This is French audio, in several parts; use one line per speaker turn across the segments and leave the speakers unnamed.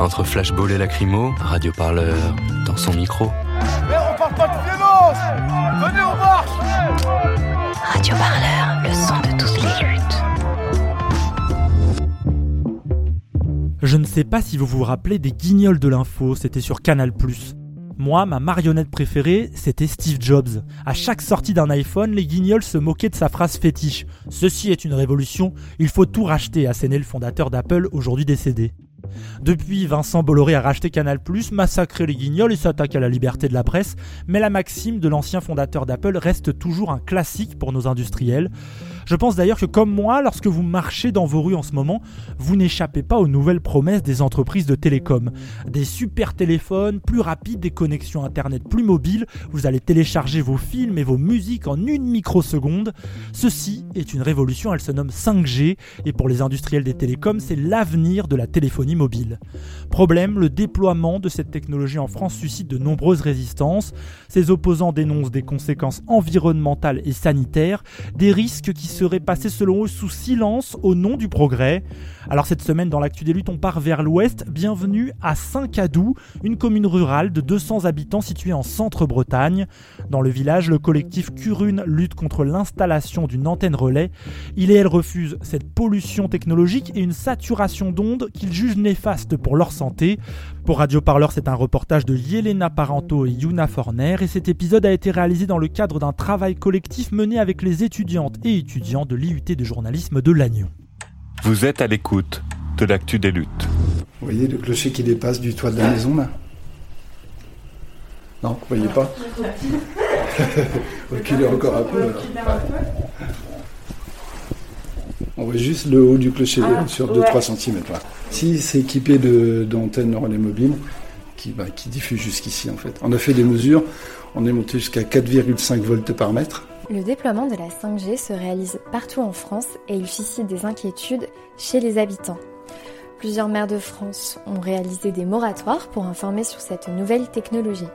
Entre flashball et lacrymo, Radio Parleur dans son micro.
Mais on parle pas de violence Venez, on marche
Radio Parleur, le son de toutes les luttes.
Je ne sais pas si vous vous rappelez des guignols de l'info, c'était sur Canal+. Moi, ma marionnette préférée, c'était Steve Jobs. À chaque sortie d'un iPhone, les guignols se moquaient de sa phrase fétiche. Ceci est une révolution, il faut tout racheter, assénait le fondateur d'Apple, aujourd'hui décédé. Depuis, Vincent Bolloré a racheté Canal+, massacré les guignols et s'attaque à la liberté de la presse, mais la maxime de l'ancien fondateur d'Apple reste toujours un classique pour nos industriels. Je pense d'ailleurs que comme moi, lorsque vous marchez dans vos rues en ce moment, vous n'échappez pas aux nouvelles promesses des entreprises de télécom. Des super téléphones, plus rapides, des connexions internet plus mobiles, vous allez télécharger vos films et vos musiques en une microseconde. Ceci est une révolution, elle se nomme 5G, et pour les industriels des télécoms, c'est l'avenir de la téléphonie mobile. Problème, le déploiement de cette technologie en France suscite de nombreuses résistances. Ses opposants dénoncent des conséquences environnementales et sanitaires, des risques qui seraient passés selon eux sous silence au nom du progrès. Alors cette semaine dans l'actu des luttes, on part vers l'ouest. Bienvenue à Saint-Cadou, une commune rurale de 200 habitants située en centre-Bretagne. Dans le village, le collectif Curune lutte contre l'installation d'une antenne relais. Il et elle refusent cette pollution technologique et une saturation d'ondes qu'ils jugent néfastes pour leur santé. Pour Radio Parleur, c'est un reportage de Yelena Parento et Yuna Forner et cet épisode a été réalisé dans le cadre d'un travail collectif mené avec les étudiantes et étudiants de l'IUT de journalisme de Lannion.
vous êtes à l'écoute de l'actu des luttes.
Vous voyez le clocher qui dépasse du toit de la maison là? Non, vous voyez pas? Reculez encore un peu. alors. On voit juste le haut du clocher sur 2-3 cm. Si c'est équipé de- d'antennes relais mobiles qui, bah, qui diffusent jusqu'ici en fait. On a fait des mesures, on est monté jusqu'à 4,5 volts par mètre.
Le déploiement de la 5G se réalise partout en France et il suscite des inquiétudes chez les habitants. Plusieurs maires de France ont réalisé des moratoires pour informer sur cette nouvelle technologie.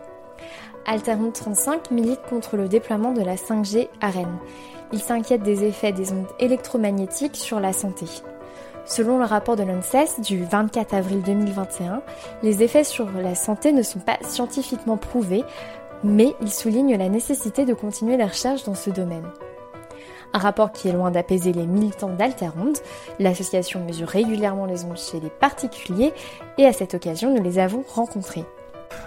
Altermonde 35 milite contre le déploiement de la 5G à Rennes. Il s'inquiète des effets des ondes électromagnétiques sur la santé. Selon le rapport de l'ANSES du 24 avril 2021, les effets sur la santé ne sont pas scientifiquement prouvés, mais il souligne la nécessité de continuer la recherche dans ce domaine. Un rapport qui est loin d'apaiser les militants d'Alteronde. L'association mesure régulièrement les ondes chez les particuliers et à cette occasion nous les avons rencontrés.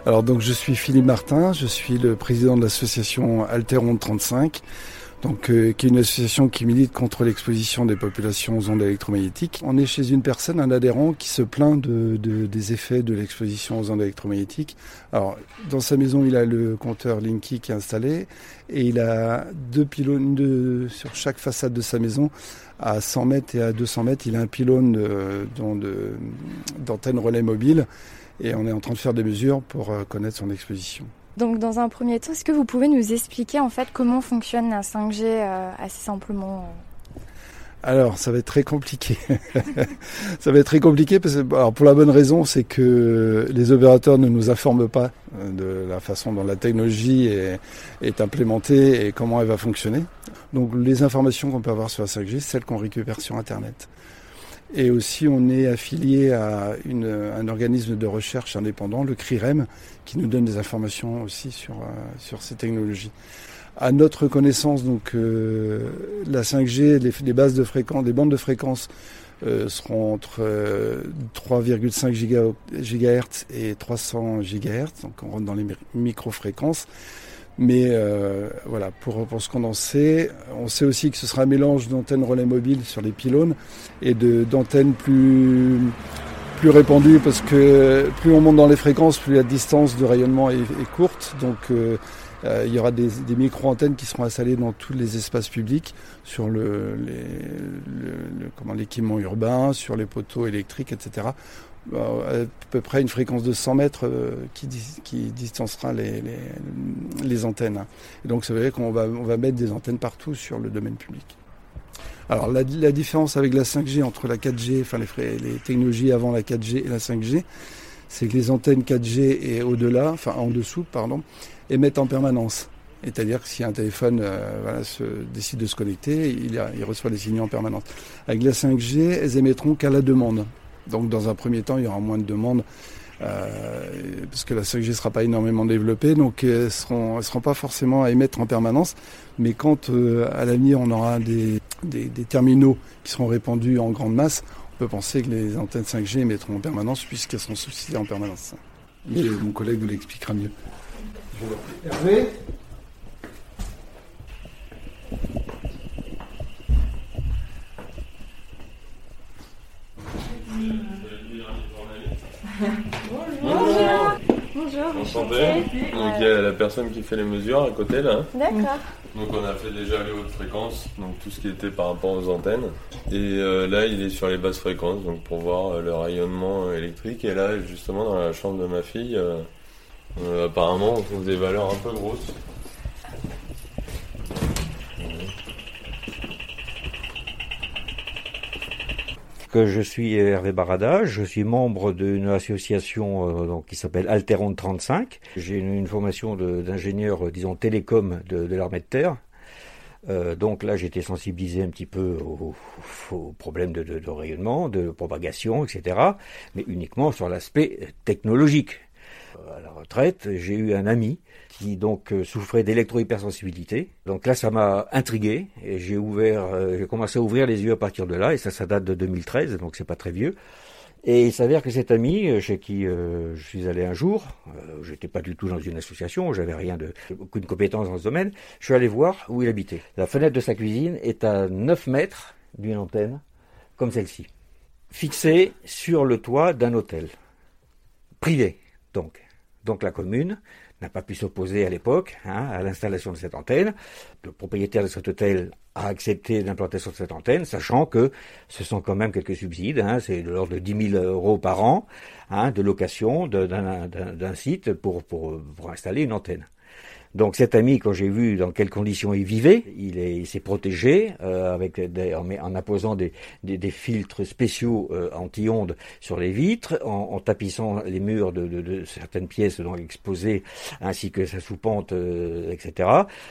Alors donc je suis Philippe Martin, je suis le président de l'association Alteronde 35, donc euh, qui est une association qui milite contre l'exposition des populations aux ondes électromagnétiques. On est chez une personne, un adhérent, qui se plaint de, de- des effets de l'exposition aux ondes électromagnétiques. Alors dans sa maison, il a le compteur Linky qui est installé et il a deux pylônes de- sur chaque façade de sa maison. À 100 mètres et à 200 mètres, il a un pylône de- d'antenne relais mobile et on est en train de faire des mesures pour euh, connaître son exposition.
Donc dans un premier temps, est-ce que vous pouvez nous expliquer en fait comment fonctionne la 5G euh, assez simplement euh
Alors, ça va être très compliqué. ça va être très compliqué parce que, alors pour la bonne raison, c'est que les opérateurs ne nous informent pas euh, de la façon dont la technologie est, est implémentée et comment elle va fonctionner. Donc, les informations qu'on peut avoir sur la 5G, c'est celles qu'on récupère sur Internet. Et aussi, on est affilié à une, un organisme de recherche indépendant, le CRIREM, qui nous donne des informations aussi sur, euh, sur ces technologies. À notre connaissance, donc, euh, la 5G, les, bases de fréquences, les bandes de fréquences euh, seront entre 3,5 GHz et 300 GHz, donc on rentre dans les micro-fréquences. Mais voilà, pour, pour en sait, on sait aussi que ce sera un mélange d'antennes relais mobiles sur les pylônes et d'antennes plus plus répandues parce que plus on monte dans les fréquences, plus la distance de rayonnement est, courte. Donc euh, il y aura des, micro-antennes qui seront installées dans tous les espaces publics, sur le, l'équipement urbain, sur les poteaux électriques, etc. À peu près une fréquence de 100 mètres euh, qui, distancera les, antennes. Donc ça veut dire qu'on va, mettre des antennes partout sur le domaine public. Alors la, différence avec la 5G entre la 4G, enfin les, technologies avant la 4G et la 5G, c'est que les antennes 4G et au-delà, enfin en dessous, pardon, émettent en permanence. C'est-à-dire que si un téléphone euh, décide de se connecter, il, reçoit des signaux en permanence. Avec la 5G, elles émettront qu'à la demande. Donc dans un premier temps, il y aura moins de demandes euh, parce que la 5G ne sera pas énormément développée, donc elles ne seront, seront pas forcément à émettre en permanence. Mais quand euh, à l'avenir on aura des, des, des, terminaux qui seront répandus en grande masse, on peut penser que les antennes 5G émettront en permanence puisqu'elles seront substituées en permanence. Et mon collègue vous l'expliquera mieux. Hervé?
Bonjour.
Enchanté. Donc il y a la personne qui fait les mesures à côté là.
D'accord.
Donc on a fait déjà les hautes fréquences, donc tout ce qui était par rapport aux antennes. Et euh, là il est sur les basses fréquences, donc pour voir euh, le rayonnement électrique. Et là justement dans la chambre de ma fille, euh, euh, apparemment, on trouve des valeurs un peu grosses.
Je suis Hervé Barada, je suis membre d'une association euh, qui s'appelle Alteron 35. J'ai une, formation d'ingénieur, euh, disons, télécom de, l'armée de terre. donc là, j'étais sensibilisé un petit peu aux, problèmes de, rayonnement, de propagation, etc., mais uniquement sur l'aspect technologique à la retraite, j'ai eu un ami qui donc euh, souffrait d'électro-hypersensibilité. Donc là, ça m'a intrigué et j'ai ouvert, euh, j'ai commencé à ouvrir les yeux à partir de là et ça, ça date de 2013, donc c'est pas très vieux. Et il s'avère que cet ami, euh, chez qui je suis allé un jour, euh, j'étais pas du tout dans une association, j'avais rien de, aucune compétence dans ce domaine, je suis allé voir où il habitait. La fenêtre de sa cuisine est à 9 mètres d'une antenne, comme celle-ci, fixée sur le toit d'un hôtel, privé, donc. Donc la commune n'a pas pu s'opposer à l'époque hein, à l'installation de cette antenne. Le propriétaire de cet hôtel a accepté l'implantation de cette antenne, sachant que ce sont quand même quelques subsides, hein, c'est de l'ordre de 10 000 euros par an hein, de location d'un site pour, pour, pour installer une antenne. Donc cet ami, quand j'ai vu dans quelles conditions il vivait, il s'est protégé euh, avec en, imposant des, filtres spéciaux euh, anti-ondes sur les vitres, en, tapissant les murs de, certaines pièces donc exposées, ainsi que sa soupente, euh, etc.,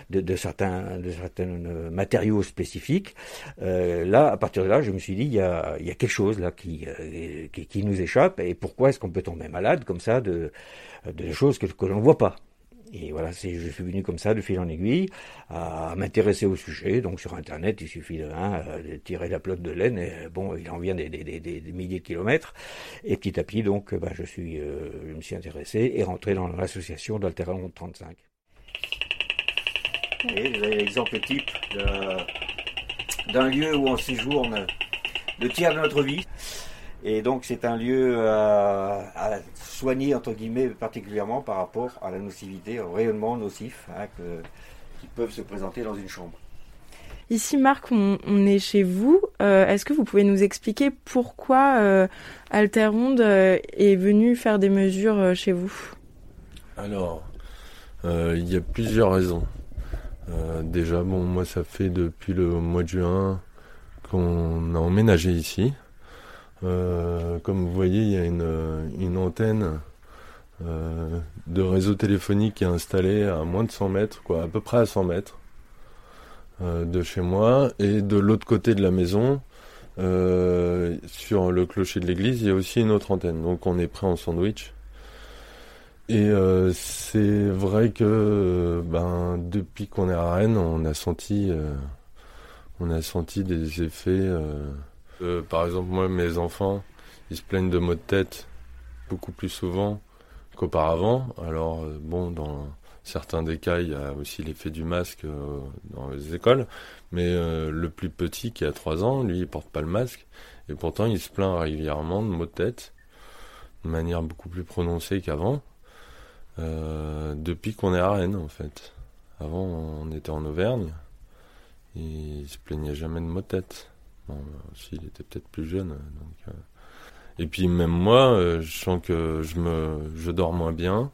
de, certains, de certains matériaux spécifiques. là, à partir de là, je me suis dit, il y a, quelque chose là qui, qui, nous échappe, et pourquoi est-ce qu'on peut tomber malade comme ça de, de choses que, que l'on ne voit pas? Et voilà, je suis venu comme ça, de fil en aiguille, à, m'intéresser au sujet. Donc sur Internet, il suffit de, hein, de tirer la pelote de laine, et bon, il en vient des, milliers de kilomètres. Et petit à petit, donc, bah, je, suis, euh, je me suis intéressé et rentré dans l'association d'Alteron 35. Et vous avez l'exemple type d'un lieu où on séjourne le tiers de notre vie. Et donc c'est un lieu à, soigner, entre guillemets, particulièrement par rapport à la nocivité, au rayonnement nocif hein, qui peuvent se présenter dans une chambre.
Ici, Marc, on, est chez vous. Euh, est-ce que vous pouvez nous expliquer pourquoi euh, Alteronde euh, est venu faire des mesures chez vous?
Alors, il y a plusieurs raisons. déjà, bon, moi, ça fait depuis le mois de juin qu'on a emménagé ici. Euh, comme vous voyez, il y a une, antenne euh, de réseau téléphonique qui est installée à moins de 100 mètres, quoi, à peu près à 100 mètres euh, de chez moi. Et de l'autre côté de la maison, sur le clocher de l'église, il y a aussi une autre antenne. Donc on est prêt en sandwich. Et c'est vrai que ben, depuis qu'on est à Rennes, on a senti, on a senti des effets Euh, par exemple, moi, mes enfants, ils se plaignent de maux de tête beaucoup plus souvent qu'auparavant. Alors, euh, bon, dans certains des cas, il y a aussi l'effet du masque euh, dans les écoles. Mais le plus petit, qui a 3 ans, lui, il porte pas le masque. Et pourtant, il se plaint régulièrement de maux de tête, de manière beaucoup plus prononcée qu'avant. depuis qu'on est à Rennes, en fait. Avant, on était en Auvergne. Et il se plaignait jamais de maux de tête. Bon, s'il était peut-être plus jeune. Donc, et puis même moi, euh, je sens que je me, je dors moins bien,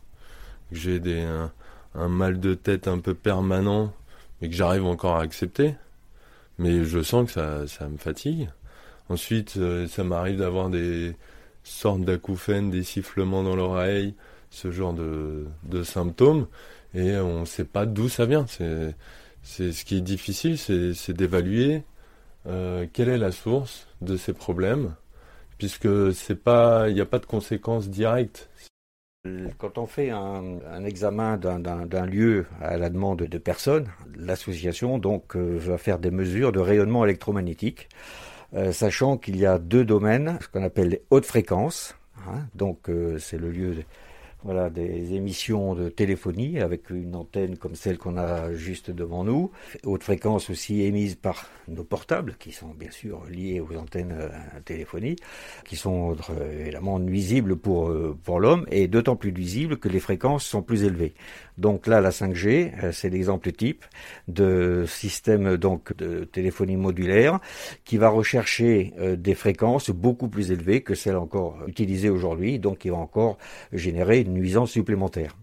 que j'ai des un, un, mal de tête un peu permanent, mais que j'arrive encore à accepter. Mais je sens que ça, ça me fatigue. Ensuite, euh, ça m'arrive d'avoir des sortes d'acouphènes, des sifflements dans l'oreille, ce genre de, de symptômes, et on ne sait pas d'où ça vient. C'est, c'est ce qui est difficile, c'est, d'évaluer euh, quelle est la source de ces problèmes? Puisque c'est pas, il n'y a pas de conséquences directes.
Quand on fait un, examen d'un lieu à la demande de personnes, l'association donc euh, va faire des mesures de rayonnement électromagnétique, euh, sachant qu'il y a deux domaines, ce qu'on appelle les hautes fréquences. Hein, donc c'est le lieu voilà, des émissions de téléphonie avec une antenne comme celle qu'on a juste devant nous. Haute fréquence aussi émise par nos portables, qui sont bien sûr liés aux antennes euh, téléphonie, qui sont euh, évidemment nuisibles pour, euh, pour l'homme et d'autant plus nuisibles que les fréquences sont plus élevées. Donc là, la 5G, c'est l'exemple type de système donc de téléphonie modulaire qui va rechercher des fréquences beaucoup plus élevées que celles encore utilisées aujourd'hui, donc qui va encore générer une nuisance supplémentaire.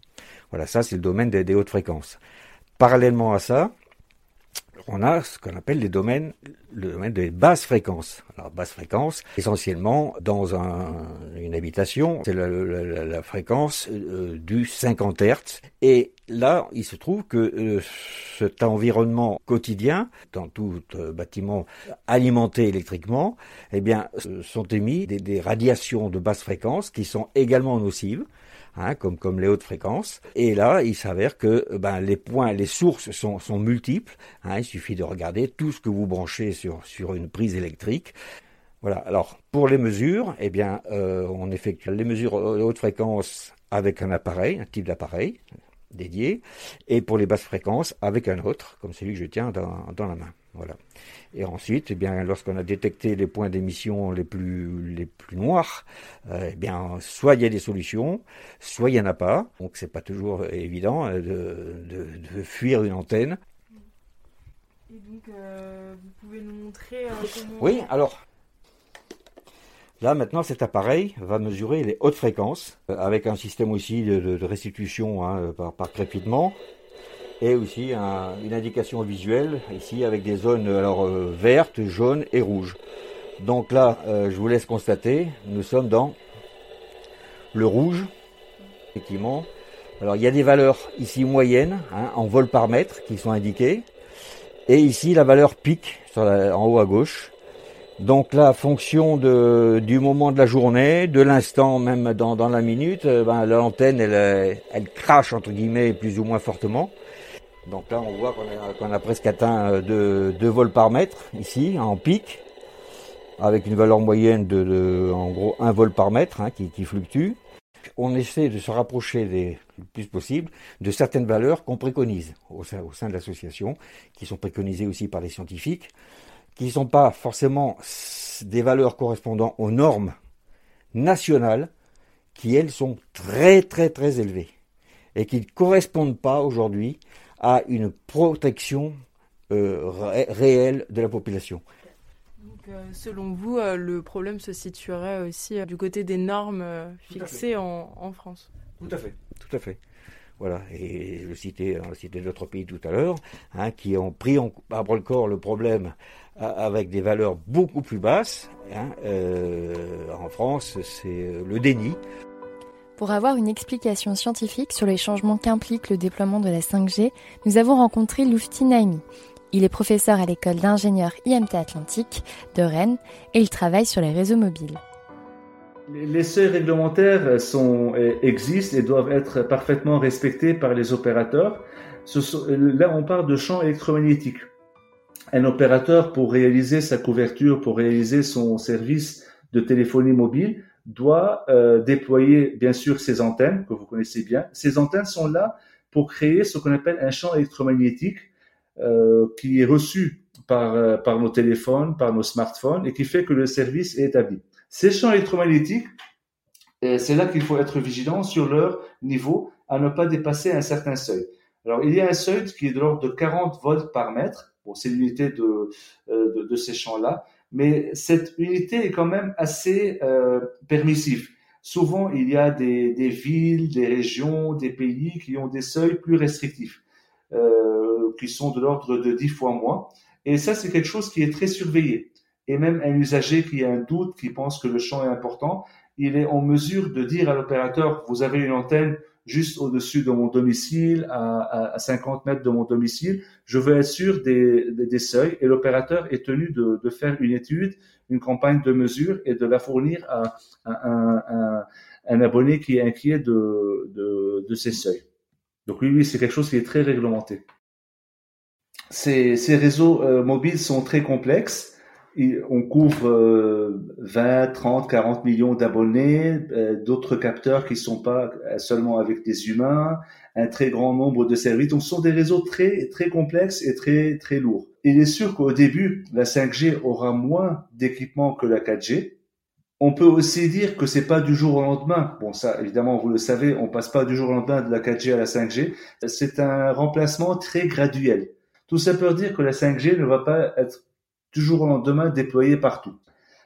Voilà, ça c'est le domaine des, hautes fréquences. Parallèlement à ça, on a ce qu'on appelle les domaines, le domaine des basses fréquences. Alors basse fréquence, essentiellement dans une habitation, c'est la, fréquence euh, du 50 Hz. Et là, il se trouve que euh, cet environnement quotidien, dans tout euh, bâtiment alimenté électriquement, eh bien, sont émis des, des radiations de basse fréquence qui sont également nocives. Hein, comme, les hautes fréquences. Et là, il s'avère que ben, les points, les sources sont, multiples. Hein, il suffit de regarder tout ce que vous branchez sur, une prise électrique. Voilà. Alors, pour les mesures, eh bien, euh, on effectue les mesures haute fréquence avec un appareil, un type d'appareil dédié, et pour les basses fréquences avec un autre, comme celui que je tiens dans la main. Voilà. Et ensuite, eh bien, lorsqu'on a détecté les points d'émission les plus, les plus noirs, euh, eh bien, soit il y a des solutions, soit il n'y en a pas. Donc, c'est pas toujours évident euh, de, de, fuir une antenne.
Et donc, euh, vous pouvez nous montrer comment...
Oui, alors, Là, maintenant, cet appareil va mesurer les hautes fréquences, avec un système aussi de, de restitution hein, par, par crépitement et aussi une indication visuelle ici avec des zones alors euh, vertes, jaunes et rouges. Donc là, euh, je vous laisse constater, nous sommes dans le rouge, effectivement. Alors il y a des valeurs ici moyennes, hein, en vol par mètre, qui sont indiquées, et ici la valeur sur en haut à gauche. Donc là, fonction du moment de la journée, de l'instant même dans, dans la minute, euh, ben, l'antenne elle, elle crache entre guillemets plus ou moins fortement. Donc là, on voit qu'on a, presque atteint 2 euh, vols par mètre ici, en pic, avec une valeur moyenne de, en gros 1 vol par mètre hein, qui, fluctue. On essaie de se rapprocher le plus possible de certaines valeurs qu'on préconise au sein de l'association, qui sont préconisées aussi par les scientifiques, qui ne sont pas forcément des valeurs correspondant aux normes nationales, qui elles sont très très très élevées et qui ne correspondent pas aujourd'hui à une protection euh, réelle de la population.
Donc, euh, selon vous, euh, le problème se situerait aussi du côté des normes fixées en, en, France
Tout à fait, tout à fait. Voilà, et je citais, on cité d'autres pays tout à l'heure, hein, qui ont pris en, à bras le corps le problème avec des valeurs beaucoup plus basses. Hein, en France, c'est le déni.
Pour avoir une explication scientifique sur les changements qu'implique le déploiement de la 5G, nous avons rencontré Lufti Naimi. Il est professeur à l'école d'ingénieurs IMT Atlantique de Rennes et il travaille sur les réseaux mobiles.
Les seuils réglementaires sont, existent et doivent être parfaitement respectés par les opérateurs. là, on parle de champs électromagnétiques. un opérateur, pour réaliser sa couverture, pour réaliser son service de téléphonie mobile, doit euh, déployer bien sûr ses antennes, que vous connaissez bien. Ces antennes sont là pour créer ce qu'on appelle un champ électromagnétique euh, qui est reçu par, euh, par nos téléphones, par nos smartphones, et qui fait que le service est établi. Ces champs électromagnétiques, c'est là qu'il faut être vigilant sur leur niveau à ne pas dépasser un certain seuil. Alors, il y a un seuil qui est de l'ordre de 40 volts par mètre. Bon, c'est l'unité de, de, de, ces champs-là mais cette unité est quand même assez euh, permissive. Souvent, il y a des, des, villes, des régions, des pays qui ont des seuils plus restrictifs, euh, qui sont de l'ordre de 10 fois moins. Et ça, c'est quelque chose qui est très surveillé. Et même un usager qui a un doute, qui pense que le champ est important, il est en mesure de dire à l'opérateur, vous avez une antenne juste au-dessus de mon domicile, à, à, 50 mètres de mon domicile. Je veux être sûr des, seuils et l'opérateur est tenu de, faire une étude, une campagne de mesure et de la fournir à, un, abonné qui est inquiet de, ces seuils. Donc oui, oui, c'est quelque chose qui est très réglementé. Ces, ces réseaux euh, mobiles sont très complexes on couvre 20, 30, 40 millions d'abonnés, euh, d'autres capteurs qui sont pas seulement avec des humains, un très grand nombre de services. Donc, ce sont des réseaux très, très complexes et très, très lourds. Il est sûr qu'au début, la 5G aura moins d'équipements que la 4G. On peut aussi dire que c'est pas du jour au lendemain. Bon, ça, évidemment, vous le savez, on passe pas du jour au lendemain de la 4G à la 5G. C'est un remplacement très graduel. Tout ça peut dire que la 5G ne va pas être du jour au lendemain déployé partout.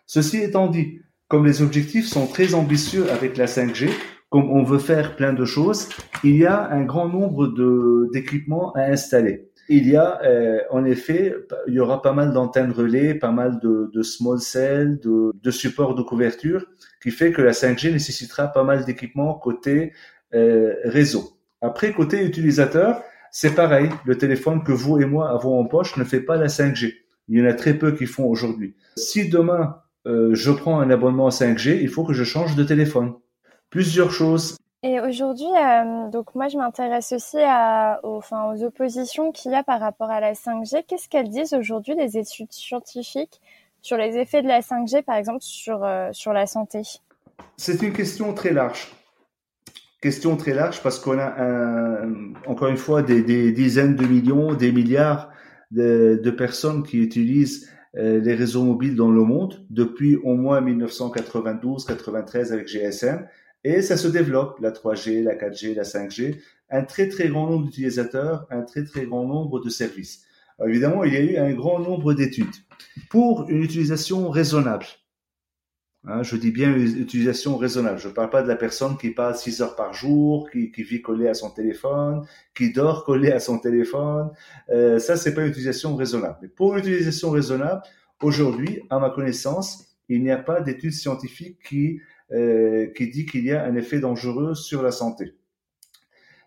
Ceci étant dit, comme les objectifs sont très ambitieux avec la 5G, comme on veut faire plein de choses, il y a un grand nombre de d'équipements à installer. Il y a, euh, en effet, il y aura pas mal d'antennes relais, pas mal de, de small cells, de, de supports de couverture, qui fait que la 5G nécessitera pas mal d'équipements côté euh, réseau. Après, côté utilisateur, c'est pareil. Le téléphone que vous et moi avons en poche ne fait pas la 5G. Il y en a très peu qui font aujourd'hui. Si demain euh, je prends un abonnement 5G, il faut que je change de téléphone. Plusieurs choses.
Et aujourd'hui, euh, donc moi je m'intéresse aussi à, aux, enfin, aux oppositions qu'il y a par rapport à la 5G. Qu'est-ce qu'elles disent aujourd'hui les études scientifiques sur les effets de la 5G, par exemple sur euh, sur la santé?
C'est une question très large. Question très large parce qu'on a un, encore une fois des, des dizaines de millions, des milliards de, de personnes qui utilisent euh, les réseaux mobiles dans le monde depuis au moins 1992-93 avec GSM et ça se développe, la 3G, la 4G, la 5G, un très très grand nombre d'utilisateurs, un très très grand nombre de services. évidemment, il y a eu un grand nombre d'études pour une utilisation raisonnable. Hein, je dis bien utilisation raisonnable. Je ne parle pas de la personne qui parle 6 heures par jour, qui, vit collé à son téléphone, qui dort collé à son téléphone. Euh, ça, c'est pas une utilisation raisonnable. Mais pour une utilisation raisonnable, aujourd'hui, à ma connaissance, il n'y a pas d'études scientifiques qui euh, qui dit qu'il y a un effet dangereux sur la santé.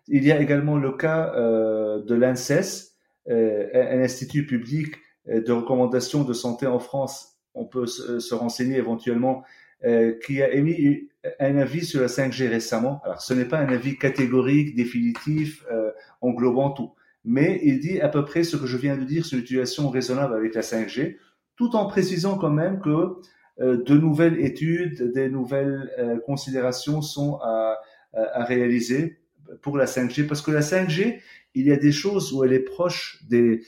Il y a également le cas euh, de l'ANSES, euh, un institut public euh, de recommandation de santé en France on peut se, renseigner éventuellement, euh, qui a émis un avis sur la 5G récemment. Alors, ce n'est pas un avis catégorique, définitif, euh, englobant tout, mais il dit à peu près ce que je viens de dire sur l'utilisation raisonnable avec la 5G, tout en précisant quand même que euh, de nouvelles études, des nouvelles euh, considérations sont à, réaliser pour la 5G, parce que la 5G, il y a des choses où elle est proche des,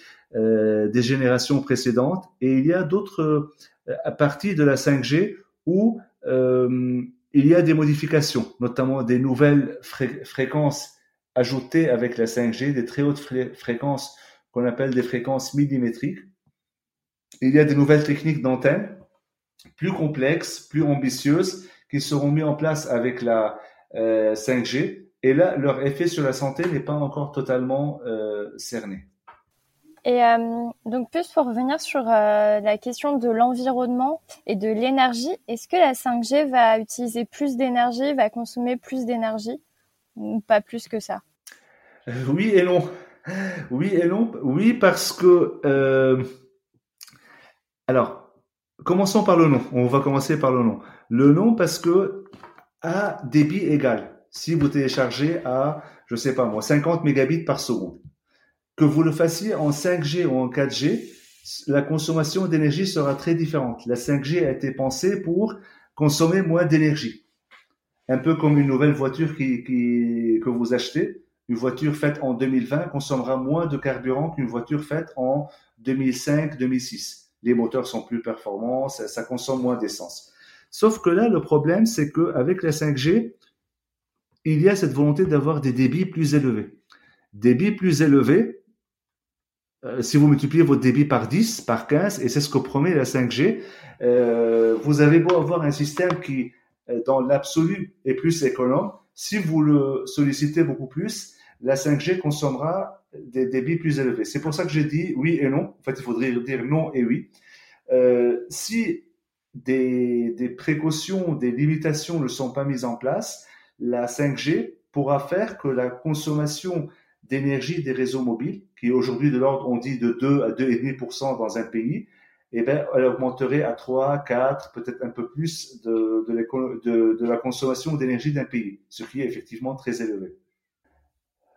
générations précédentes et il y a d'autres à partir de la 5G où euh, il y a des modifications, notamment des nouvelles fréquences ajoutées avec la 5G, des très hautes fréquences qu'on appelle des fréquences millimétriques. Il y a des nouvelles techniques d'antenne plus complexes, plus ambitieuses, qui seront mises en place avec la 5G. Euh, Et là, leur effet sur la santé n'est pas encore totalement cerné.
Et euh, donc plus pour revenir sur euh, la question de l'environnement et de l'énergie, est-ce que la 5G va utiliser plus d'énergie, va consommer plus d'énergie ou pas plus que ça?
Euh, Oui et non. Oui et non. Oui parce que alors commençons par le nom. On va commencer par le nom. Le nom parce que à débit égal, si vous téléchargez à je sais pas moi 50 mégabits par seconde que vous le fassiez en 5G ou en 4G, la consommation d'énergie sera très différente. La 5G a été pensée pour consommer moins d'énergie. Un peu comme une nouvelle voiture que vous achetez. Une voiture faite en 2020 consommera moins de carburant qu'une voiture faite en 2005-2006. Les moteurs sont plus performants, ça, ça consomme moins d'essence. Sauf que là, le problème, c'est qu'avec la 5G, il y a cette volonté d'avoir des débits plus élevés. Débits plus élevés, euh, si vous multipliez votre débit par 10, par 15, et c'est ce que promet la 5G, euh, vous avez beau avoir un système qui, euh, dans l'absolu, est plus économe, si vous le sollicitez beaucoup plus, la 5G consommera des débits plus élevés. C'est pour ça que j'ai dit oui et non. En fait, il faudrait dire non et oui. Euh, si des, des, précautions, des limitations ne sont pas mises en place, la 5G pourra faire que la consommation d'énergie des réseaux mobiles, qui aujourd'hui de l'ordre, on dit, de 2 à 2,5% dans un pays, eh bien, elle augmenterait à 3, 4, peut-être un peu plus de, de la consommation d'énergie d'un pays, ce qui est effectivement très élevé.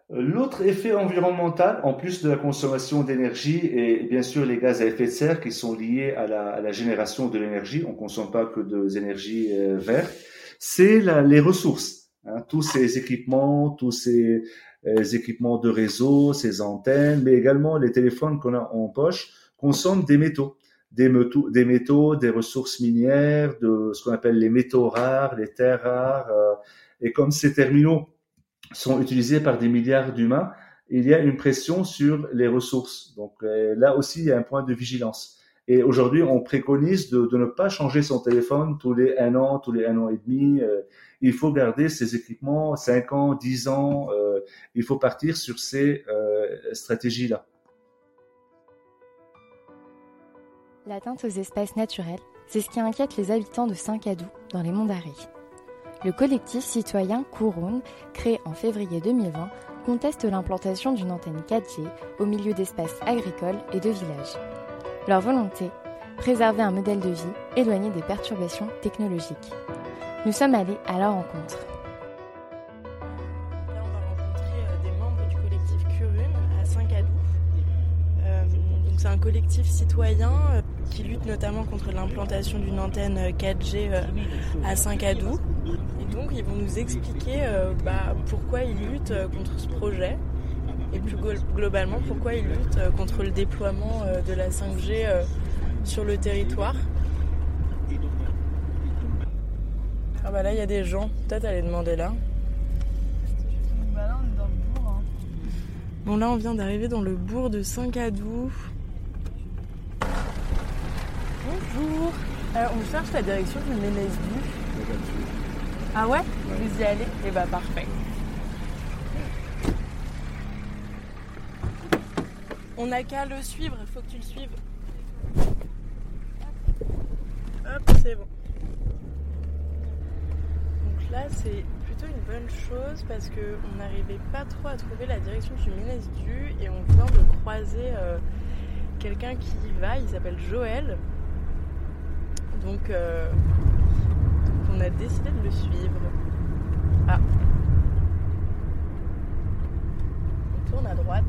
L'autre effet environnemental, en plus de la consommation d'énergie et bien sûr les gaz à effet de serre qui sont liés à la, à la génération de l'énergie, on ne consomme pas que des énergies euh, vertes, c'est les ressources. Hein, tous ces équipements, tous ces euh, équipements de réseau, ces antennes, mais également les téléphones qu'on a en poche consomment des métaux. Des métaux, des métaux, des ressources minières, de ce qu'on appelle les métaux rares, les terres rares. Euh, et comme ces terminaux sont utilisés par des milliards d'humains, il y a une pression sur les ressources. Donc euh, là aussi, il y a un point de vigilance. Et aujourd'hui, on préconise de, ne pas changer son téléphone tous les un an, tous les un an et demi. Euh, il faut garder ces équipements 5 ans, 10 ans. Euh, il faut partir sur ces euh, stratégies-là.
L'atteinte aux espaces naturels, c'est ce qui inquiète les habitants de Saint-Cadou, dans les Monts d'Arrée. Le collectif citoyen Couroun, créé en février 2020, conteste l'implantation d'une antenne 4G au milieu d'espaces agricoles et de villages. Leur volonté Préserver un modèle de vie éloigné des perturbations technologiques. Nous sommes allés à leur rencontre.
Là, on va rencontrer euh, des membres du collectif Curune à Saint-Cadou. Euh, c'est un collectif citoyen euh, qui lutte notamment contre l'implantation d'une antenne 4G euh, à Saint-Cadou. Et donc ils vont nous expliquer bah, pourquoi ils luttent contre ce projet et plus globalement pourquoi ils luttent contre le déploiement de la 5G sur le territoire? Ah bah là il y a des gens, peut-être aller demander là.
On est dans le bourg.
Bon là on vient d'arriver dans le bourg de Saint-Cadou. Bonjour. Euh, on cherche la direction du Ménez-Du. Ah ouais, Vous y allez? Eh bah parfait. On n'a qu'à le suivre, il faut que tu le suives. Hop, c'est bon. Donc là, c'est plutôt une bonne chose parce qu'on n'arrivait pas trop à trouver la direction du Ménez-Du et on vient de croiser euh, quelqu'un qui y va, il s'appelle Joël. Donc, euh, donc, on a décidé de le suivre. Ah. On tourne à droite.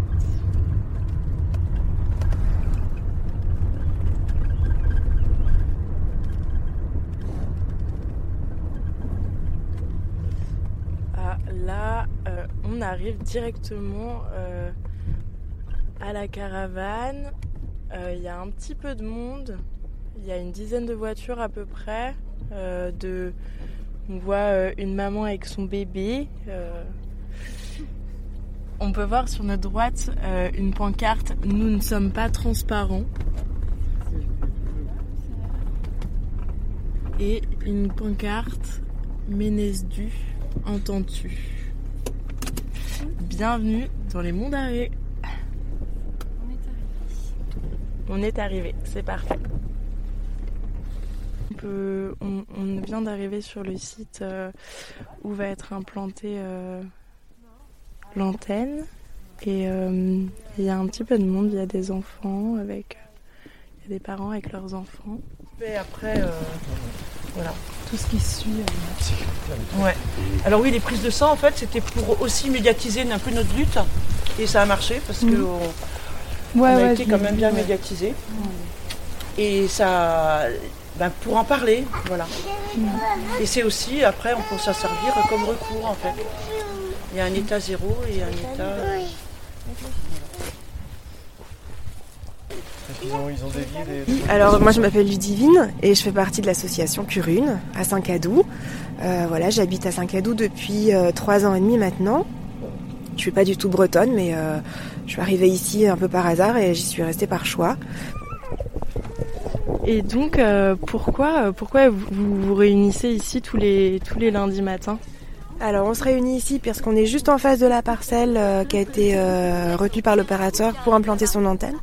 Ah, là, euh, on arrive directement euh, à la caravane. Il y a un petit peu de monde. Il y a une dizaine de voitures à peu près. Euh. On voit euh, une maman avec son bébé. Euh... On peut voir sur notre droite euh, une pancarte Nous ne sommes pas transparents. Et une pancarte Ménez-Du, entends-tu? Bienvenue dans les monts d'arrêt. On est arrivé, c'est parfait. On, peut, on, on vient d'arriver sur le site euh, où va être implantée euh, l'antenne. Et euh, il y a un petit peu de monde, il y a des enfants avec. Il y a des parents avec leurs enfants.
Et après, voilà, tout ce qui suit. Ouais. Alors oui, les prises de sang, en fait, c'était pour aussi médiatiser un peu notre lutte. Et ça a marché parce que. On
Ouais,
on a
ouais,
été quand même bien
ouais.
médiatisé. Et ça, ben, pour en parler, voilà. Et c'est aussi, après, on peut s'en servir comme recours, en fait. Il y a un état zéro et un état...
Alors moi je m'appelle Ludivine et je fais partie de l'association Curune à Saint-Cadou. Euh, voilà, j'habite à Saint-Cadou depuis euh, trois ans et demi maintenant. Je suis pas du tout bretonne mais euh, je suis arrivée ici un peu par hasard et j'y suis restée par choix.
Et donc, pourquoi, pourquoi vous, vous réunissez ici tous les, tous les lundis matins?
Alors on se réunit ici parce qu'on est juste en face de la parcelle euh, qui a été euh, retenue par l'opérateur pour implanter son antenne.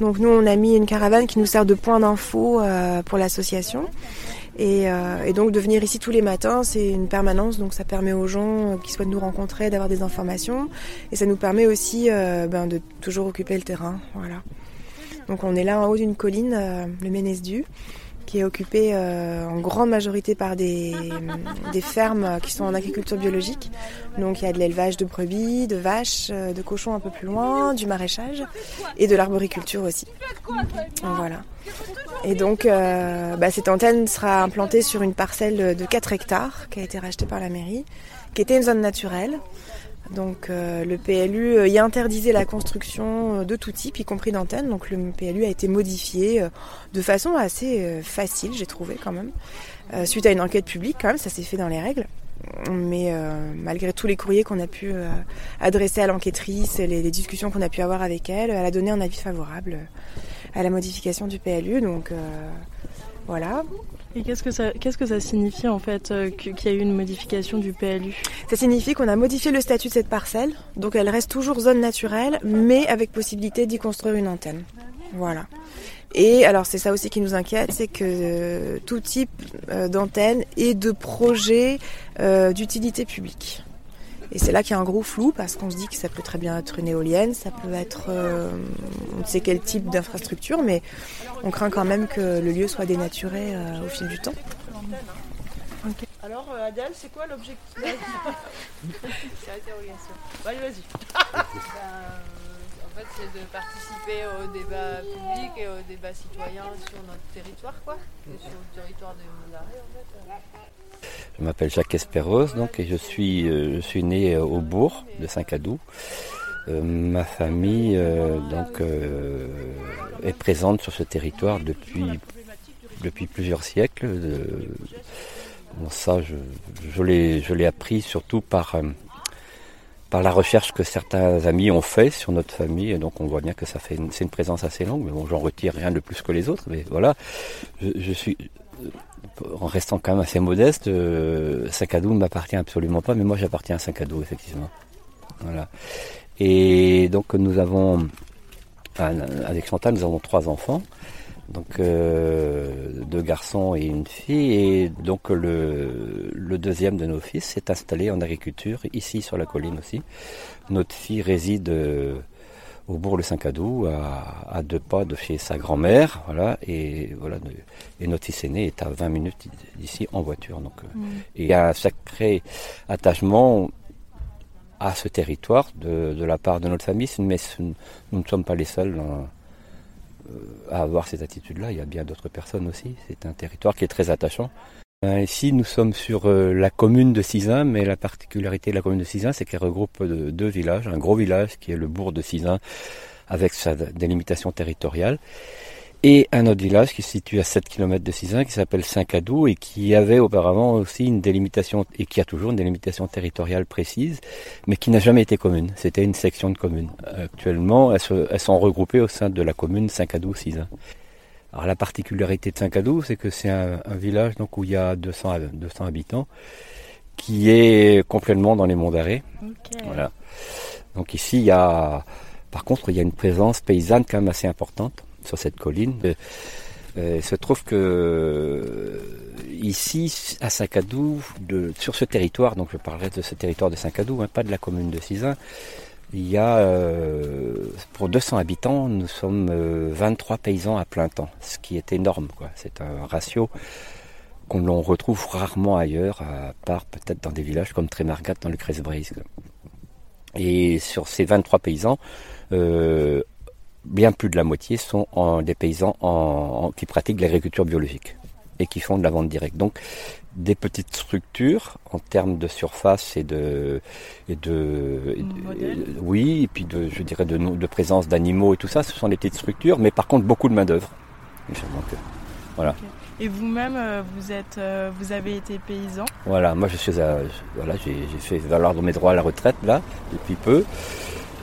Donc nous on a mis une caravane qui nous sert de point d'info euh, pour l'association. Et, euh, et donc de venir ici tous les matins, c'est une permanence, donc ça permet aux gens euh, qui souhaitent nous rencontrer d'avoir des informations, et ça nous permet aussi euh, ben, de toujours occuper le terrain. Voilà. Donc on est là en haut d'une colline, le Ménesdu, qui est occupé euh, en grande majorité par des, fermes qui sont en agriculture biologique. Donc il y a de l'élevage de brebis, de vaches, euh, de cochons un peu plus loin, du maraîchage et de l'arboriculture aussi. Voilà. Et donc euh, bah, cette antenne sera implantée sur une parcelle de 4 hectares qui a été rachetée par la mairie, qui était une zone naturelle. Donc euh, le PLU euh, y interdisait la construction euh, de tout type, y compris d'antennes. Donc le PLU a été modifié de façon assez facile, j'ai trouvé quand même, suite à une enquête publique quand même, ça s'est fait dans les règles. Mais malgré tous les courriers qu'on a pu adresser à l'enquêtrice, les, discussions qu'on a pu avoir avec elle, elle a donné un avis favorable à la modification du PLU. Donc voilà.
Et qu'est-ce que ça, qu'est-ce que ça signifie en fait euh, qu'il y a eu une modification du PLU
Ça signifie qu'on a modifié le statut de cette parcelle, donc elle reste toujours zone naturelle, mais avec possibilité d'y construire une antenne. Voilà. Et alors c'est ça aussi qui nous inquiète, c'est que euh, tout type euh, d'antenne et de projet d'utilité publique. Et c'est là qu'il y a un gros flou parce qu'on se dit que ça peut très bien être une éolienne, ça peut être euh, on ne sait quel type d'infrastructure, mais on craint quand même que le lieu soit dénaturé euh, au fil du temps.
Alors, euh, Adèle, c'est quoi l'objectif
C'est interrogation.
Bah, Allez, vas-y.
en fait, c'est de participer au débat public et au débat citoyen sur notre territoire, quoi. Et sur le territoire de Mondaré, en fait.
Je m'appelle Jacques Esperos, donc, et je suis, euh, je suis né euh, au bourg de Saint-Cadou. Euh, ma famille donc, est présente sur ce territoire depuis, depuis plusieurs siècles. Ça, je, je l'ai appris surtout par, par la recherche que certains amis ont fait sur notre famille. Donc, on voit bien que ça fait c'est une présence assez longue. Mais bon, j'en retire rien de plus que les autres. Mais voilà, je suis en restant quand même assez modeste, euh, Saint-Cadou ne m'appartient absolument pas, mais moi j'appartiens à Saint-Cadou, effectivement. Voilà. Et donc nous avons, avec Chantal, nous avons trois enfants, donc euh, deux garçons et une fille, et donc le, le deuxième de nos fils s'est installé en agriculture, ici sur la colline aussi. Notre fille réside euh, au bourg de Saint-Cadou, à, à deux pas de chez sa grand-mère, voilà, et voilà, et notre fils aîné est à 20 minutes d'ici en voiture, donc euh,
Mm.
et il y a un sacré attachement à ce territoire de, de la part de notre famille, mais nous ne sommes pas les seuls hein, euh, à avoir cette attitude-là. Il y a bien d'autres personnes aussi. C'est un territoire qui est très attachant. Ici, nous sommes sur euh, la commune de Sizun, mais la particularité de la commune de Sizun, c'est qu'elle regroupe euh, deux villages. Un gros village qui est le bourg de Sizun, avec sa délimitation territoriale, et un autre village qui se situe à 7 km de Sizun, qui s'appelle Saint-Cadou, et qui avait auparavant aussi une délimitation, et qui a toujours une délimitation territoriale précise, mais qui n'a jamais été commune. C'était une section de commune. Actuellement, elles, sont regroupées au sein de la commune Saint-Cadou-Sizun. Alors la particularité de Saint-Cadou, c'est que c'est un, un village donc, où il y a 200, hab- 200 habitants, qui est complètement dans les monts d'arrêt. Voilà. Donc ici, il y a, par contre, il y a une présence paysanne quand même assez importante sur cette colline. Euh, euh, il se trouve que euh, ici, à Saint-Cadou, sur ce territoire, donc je parlerai de ce territoire de Saint-Cadou, hein, pas de la commune de Sizun, il y a, euh, pour 200 habitants, nous sommes euh, 23 paysans à plein temps, ce qui est énorme. C'est un ratio qu'on retrouve rarement ailleurs, à part peut-être dans des villages comme Trémargat dans le Crèce-Brise. quoi. Et sur ces 23 paysans, euh, bien plus de la moitié sont des paysans qui pratiquent l'agriculture biologique et qui font de la vente directe. Donc des petites structures en termes de surface et de et de, oui et puis de je dirais de, de présence d'animaux et tout ça ce sont des petites structures mais par contre beaucoup de main d'œuvre voilà.
Et vous-même euh, vous êtes euh, vous avez été paysan?
Voilà moi je suis voilà j'ai fait valoir mes droits à la retraite là depuis peu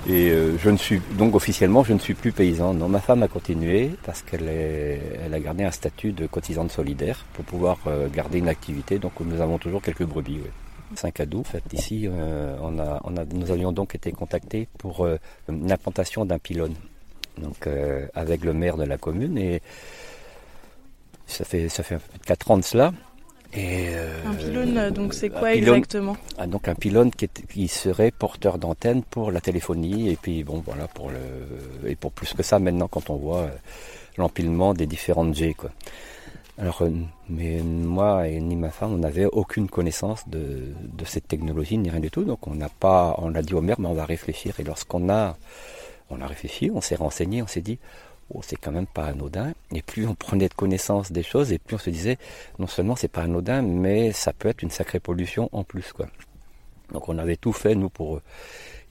et euh, je ne suis donc officiellement je ne suis plus paysan. Non, ma femme a continué parce qu'elle elle a gardé un statut de cotisante solidaire pour pouvoir euh, garder une activité. Donc nous avons toujours quelques brebis. Oui. Saint-Cadou, en fait, ici, euh, on a, on a, nous avions donc été contactés pour l'implantation d'un pylône, donc avec le maire de la commune et ça fait ça fait 4 ans de cela.
Euh, un pylône, donc c'est quoi exactement
ah, Donc un pylône qui, qui serait porteur d'antenne pour la téléphonie et puis bon voilà pour le et pour plus que ça maintenant quand on voit euh, l'empilement des différentes G quoi. Alors euh, mais moi et ni ma femme on n'avait aucune connaissance de, de cette technologie ni rien du tout donc on n'a pas on l'a dit au maire mais on va réfléchir et lorsqu'on a on a réfléchi on s'est renseigné on s'est dit c'est quand même pas anodin. Et plus on prenait de connaissance des choses, et plus on se disait, non seulement c'est pas anodin, mais ça peut être une sacrée pollution en plus. Donc on avait tout fait, nous, pour, euh,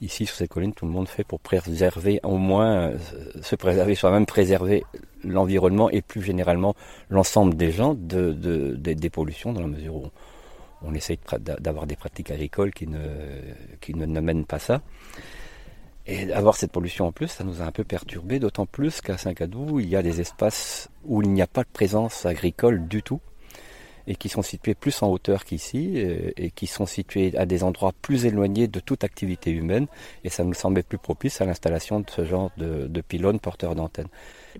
ici sur cette colline, tout le monde fait pour préserver, au moins, euh, se préserver, soit même préserver l'environnement et plus généralement l'ensemble des gens de, de, des pollutions dans la mesure où on, essaye d'avoir des pratiques agricoles qui ne mènent pas ça. Et avoir cette pollution en plus, ça nous a un peu perturbé, d'autant plus qu'à Saint-Cadou, il y a des espaces où il n'y a pas de présence agricole du tout, et qui sont situés plus en hauteur qu'ici, euh, et, qui sont situés à des endroits plus éloignés de toute activité humaine, et ça nous semblait plus propice à l'installation de ce genre de, de pylônes porteurs d'antennes.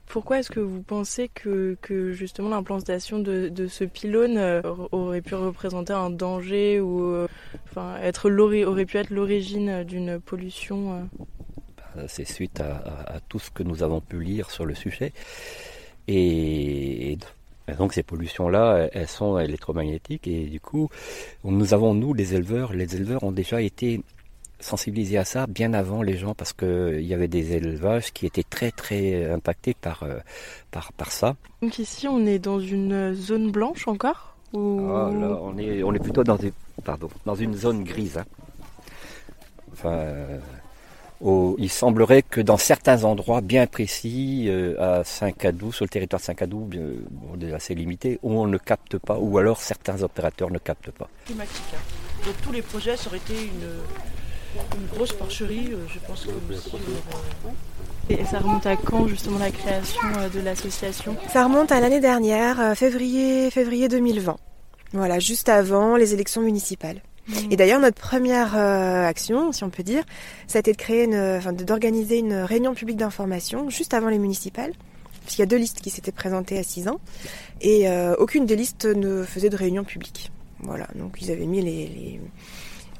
Pourquoi est-ce que vous pensez que, que justement l'implantation de, de, ce pylône euh, aurait pu représenter un danger ou euh, enfin, être aurait pu être l'origine d'une pollution
c'est suite à, tout ce que nous avons pu lire sur le sujet. Et, donc ces pollutions-là, elles sont électromagnétiques et du coup, nous avons, nous, les éleveurs, les éleveurs ont déjà été sensibilisés à ça bien avant les gens parce qu'il y avait des élevages qui étaient très très impactés par, euh, par, par ça.
Donc ici, on est dans une zone blanche encore ou...
ah, là, on est, on est plutôt dans, des, pardon, dans une zone grise. Hein. Enfin, il semblerait que dans certains endroits bien précis, euh, à Saint-Cadou, sur le territoire de Saint-Cadou, bon, assez limité, où on ne capte pas, ou alors certains opérateurs ne captent pas.
Climatique. Hein. Donc tous les projets, ça aurait été une, grosse porcherie, euh, je pense que
et ça remonte à quand justement la création euh, de l'association?
Ça remonte à l'année dernière, février, février 2020. Voilà, juste avant les élections municipales. Et d'ailleurs, notre première euh, action, si on peut dire, ça a été de créer, d'organiser une réunion publique d'information juste avant les municipales. Parce qu'il y a deux listes qui s'étaient présentées à 6 ans et euh, aucune des listes ne faisait de réunion publique. Voilà, donc ils avaient mis les, les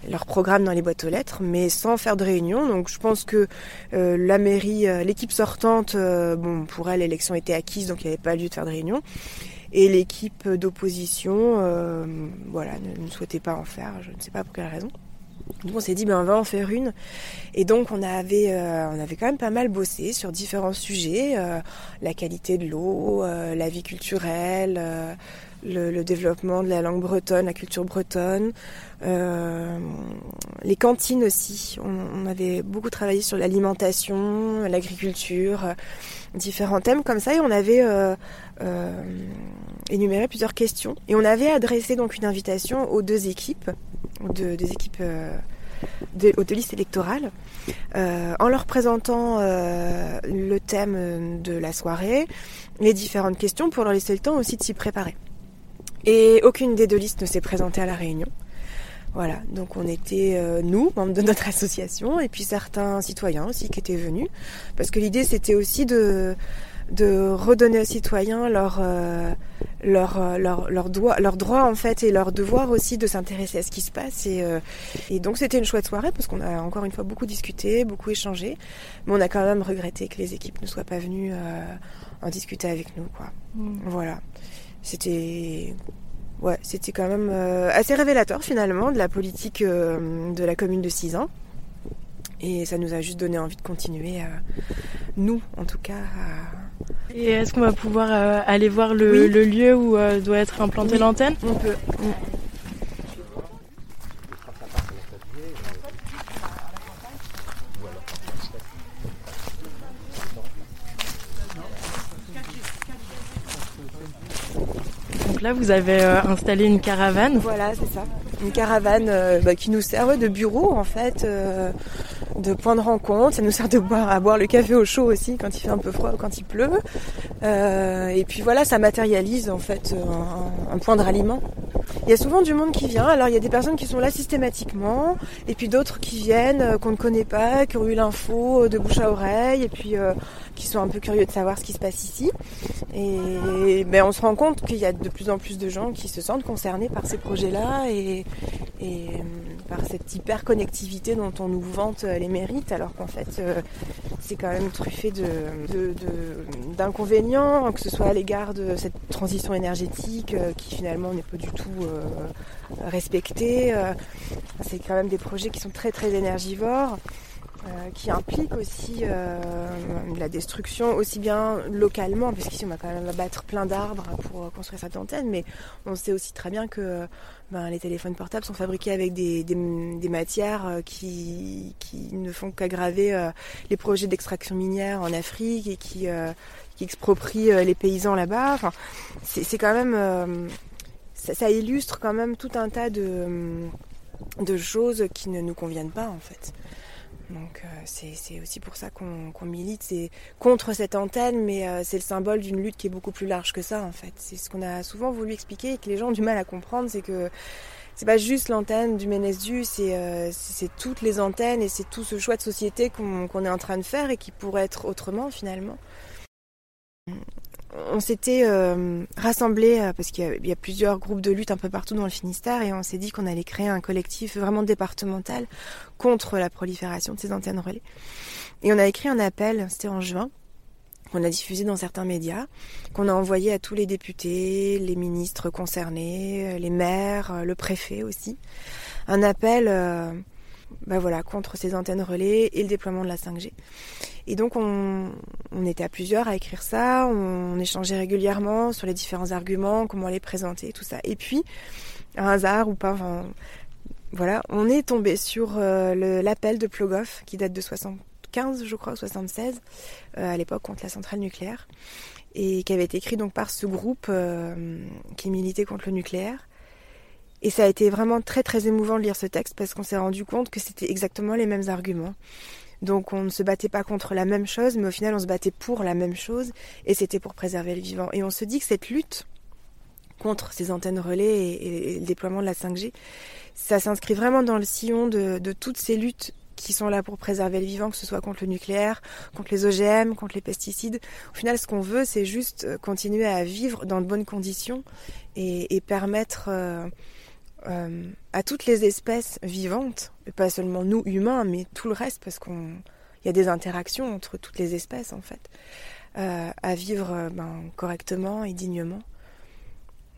leur programme dans les boîtes aux lettres, mais sans faire de réunion. Donc je pense que euh, la mairie, l'équipe sortante, bon pour elle l'élection était acquise, donc il n'y avait pas lieu de faire de réunion. Et l'équipe d'opposition, euh, voilà, ne, souhaitait pas en faire, je ne sais pas pour quelle raison. Donc on s'est dit, ben on va en faire une. Et donc on avait, euh, on avait quand même pas mal bossé sur différents sujets, euh, la qualité de l'eau, la vie culturelle, le, développement de la langue bretonne, la culture bretonne, les cantines aussi. On, avait beaucoup travaillé sur l'alimentation, l'agriculture, différents thèmes comme ça, et on avait euh, énumérer plusieurs questions. Et on avait adressé donc une invitation aux deux équipes, aux deux, équipes euh, de, listes électorales, euh, en leur présentant euh, le thème de la soirée, les différentes questions pour leur laisser le temps aussi de s'y préparer. Et aucune des deux listes ne s'est présentée à la réunion. Voilà, donc on était euh, nous, membres de notre association, et puis certains citoyens aussi qui étaient venus, parce que l'idée c'était aussi de de redonner aux citoyens leur, euh, leur, euh, leur, leur, droit, leur droit en fait et leur devoir aussi de s'intéresser à ce qui se passe. Et, euh, et donc c'était une chouette soirée parce qu'on a encore une fois beaucoup discuté, beaucoup échangé, mais on a quand même regretté que les équipes ne soient pas venues en discuter avec nous. Quoi. Mm. Voilà, c'était ouais, c'était quand même assez révélateur finalement de la politique de la commune de 6 ans. Et ça nous a juste donné envie de continuer nous, en tout cas.
Et est-ce qu'on va pouvoir aller voir le, lieu où doit être implantée l'antenne?
On peut.
Donc là, vous avez euh, installé une caravane.
Voilà, c'est ça. Une caravane euh, bah, qui nous sert de bureau en fait, euh, de point de rencontre. Ça nous sert de boire à boire le café au chaud aussi quand il fait un peu froid ou quand il pleut. et puis voilà, ça matérialise en fait un, point de ralliement. Il y a souvent du monde qui vient. Alors il y a des personnes qui sont là systématiquement, et puis d'autres qui viennent qu'on ne connaît pas, qui ont eu l'info de bouche à oreille, et puis qui sont un peu curieux de savoir ce qui se passe ici. Et ben, on se rend compte qu'il y a de plus en plus de gens qui se sentent concernés par ces projets-là et, euh, par cette hyper connectivité dont on nous vante euh, les mérites, alors qu'en fait euh, c'est quand même truffé d'inconvénients, de, que ce soit à l'égard de cette transition énergétique qui finalement n'est pas du tout respectée. c'est quand même des projets qui sont très très énergivores. Euh, qui implique aussi euh, la destruction aussi bien localement, parce qu'ici on va quand même abattre plein d'arbres pour construire cette antenne, mais on sait aussi très bien que ben, les téléphones portables sont fabriqués avec des, matières euh, qui, ne font qu'aggraver les projets d'extraction minière en Afrique et qui, exproprient les paysans là-bas. C'est quand même... Ça, illustre quand même tout un tas de, de choses qui ne nous conviennent pas en fait. Donc euh, c'est aussi pour ça qu'on milite, c'est contre cette antenne, mais euh, c'est le symbole d'une lutte qui est beaucoup plus large que ça en fait. C'est ce qu'on a souvent voulu expliquer et que les gens ont du mal à comprendre, c'est que c'est pas juste l'antenne du Ménesdu, euh, c'est toutes les antennes et c'est tout ce choix de société qu'on est en train de faire et qui pourrait être autrement finalement on s'était euh, rassemblés euh, parce qu'il y, a plusieurs groupes de lutte un peu partout dans le Finistère et on s'est dit qu'on allait créer un collectif vraiment départemental contre la prolifération de ces antennes relais. Et on a écrit un appel, c'était en juin, qu'on a diffusé dans certains médias, qu'on a envoyé à tous les députés, les ministres concernés, euh, les maires, le préfet aussi. Un appel bah voilà, contre ces antennes relais et le déploiement de la 5G. Et donc on, était à plusieurs à écrire ça, on, échangeait régulièrement sur les différents arguments, comment les présenter, tout ça. Et puis, un hasard ou pas, voilà, on est tombé sur euh, l'appel de Plogoff qui date de 75, je crois, ou 76, euh, à l'époque contre la centrale nucléaire, et qui avait été écrit donc par ce groupe euh, qui militait contre le nucléaire. Et ça a été vraiment très très émouvant de lire ce texte parce qu'on s'est rendu compte que c'était exactement les mêmes arguments. Donc on ne se battait pas contre la même chose, mais au final on se battait pour la même chose, et c'était pour préserver le vivant. Et on se dit que cette lutte contre ces antennes relais et, le déploiement de la 5G, ça s'inscrit vraiment dans le sillon de, toutes ces luttes qui sont là pour préserver le vivant, que ce soit contre le nucléaire, contre les OGM, contre les pesticides. Au final, ce qu'on veut, c'est juste continuer à vivre dans de bonnes conditions et, et permettre euh, euh, à toutes les espèces vivantes, et pas seulement nous humains, mais tout le reste, parce qu'il y a des interactions entre toutes les espèces en fait, euh, à vivre euh, ben, correctement et dignement.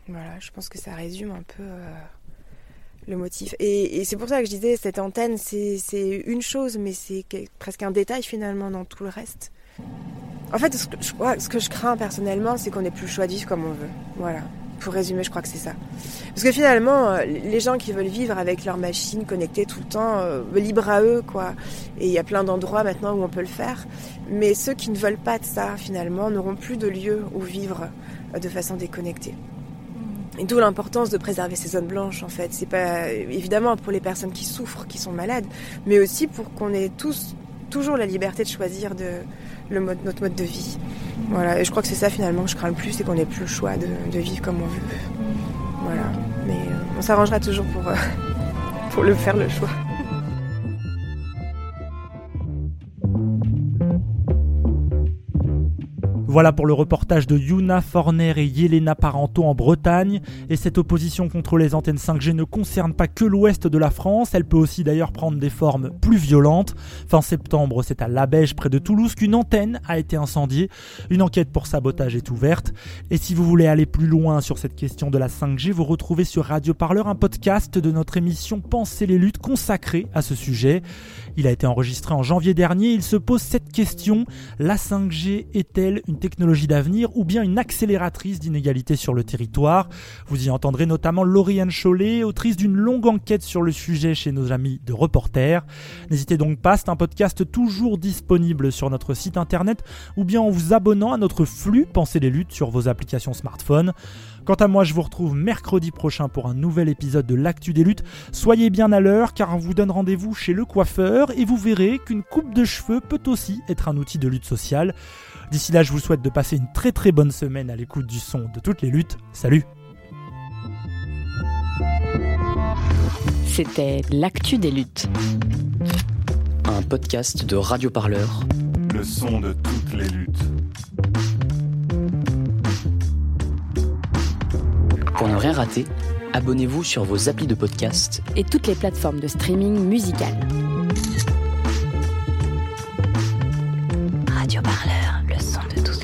Voilà, je pense que ça résume un peu le motif. Et, c'est pour ça que je disais, cette antenne, c'est une chose, mais c'est presque un détail finalement dans tout le reste. En fait, ce que je, crains personnellement, c'est qu'on n'ait plus le choix de vivre comme on veut. Voilà pour résumer, je crois que c'est ça. Parce que finalement, euh, les gens qui veulent vivre avec leur machine connectée tout le temps, euh, libre à eux, quoi. Et il y a plein d'endroits maintenant où on peut le faire. Mais ceux qui ne veulent pas de ça, finalement, n'auront plus de lieu où vivre euh, de façon déconnectée. Et d'où l'importance de préserver ces zones blanches, en fait. C'est pas évidemment pour les personnes qui souffrent, qui sont malades, mais aussi pour qu'on ait tous toujours la liberté de choisir de, notre mode de vie. Voilà, et je crois que c'est ça finalement que je crains le plus, c'est qu'on n'ait plus le choix de, vivre comme on veut. Voilà, mais euh, on s'arrangera toujours euh, pour le faire le choix.
Voilà pour le reportage de Yuna Forner et Yelena Parento en Bretagne. Et cette opposition contre les antennes 5G ne concerne pas que l'ouest de la France, elle peut aussi d'ailleurs prendre des formes plus violentes. Fin septembre, c'est à Labège, près de Toulouse, qu'une antenne a été incendiée. Une enquête pour sabotage est ouverte. Et si vous voulez aller plus loin sur cette question de la 5G, vous retrouvez sur Radio Parleur un podcast de notre émission Penser les luttes consacrée à ce sujet. Il a été enregistré en janvier dernier. Il se pose cette question la 5G est-elle une technologie d'avenir ou bien une accélératrice d'inégalités sur le territoire Vous y entendrez notamment Lauriane Chollet, autrice d'une longue enquête sur le sujet chez nos amis de Reporters. N'hésitez donc pas, c'est un podcast toujours disponible sur notre site internet ou bien en vous abonnant à notre flux Pensez les luttes sur vos applications smartphone. Quant à moi, je vous retrouve mercredi prochain pour un nouvel épisode de l'Actu des luttes. Soyez bien à l'heure car on vous donne rendez-vous chez le coiffeur et vous verrez qu'une coupe de cheveux peut aussi être un outil de lutte sociale. D'ici là, je vous souhaite de passer une très très bonne semaine à l'écoute du son de toutes les luttes. Salut
C'était l'actu des luttes.
Un podcast de Radio Parleur.
Le son de toutes les luttes.
Pour ne rien rater, abonnez-vous sur vos applis de podcast
et toutes les plateformes de streaming Radioparleur,
le son de tous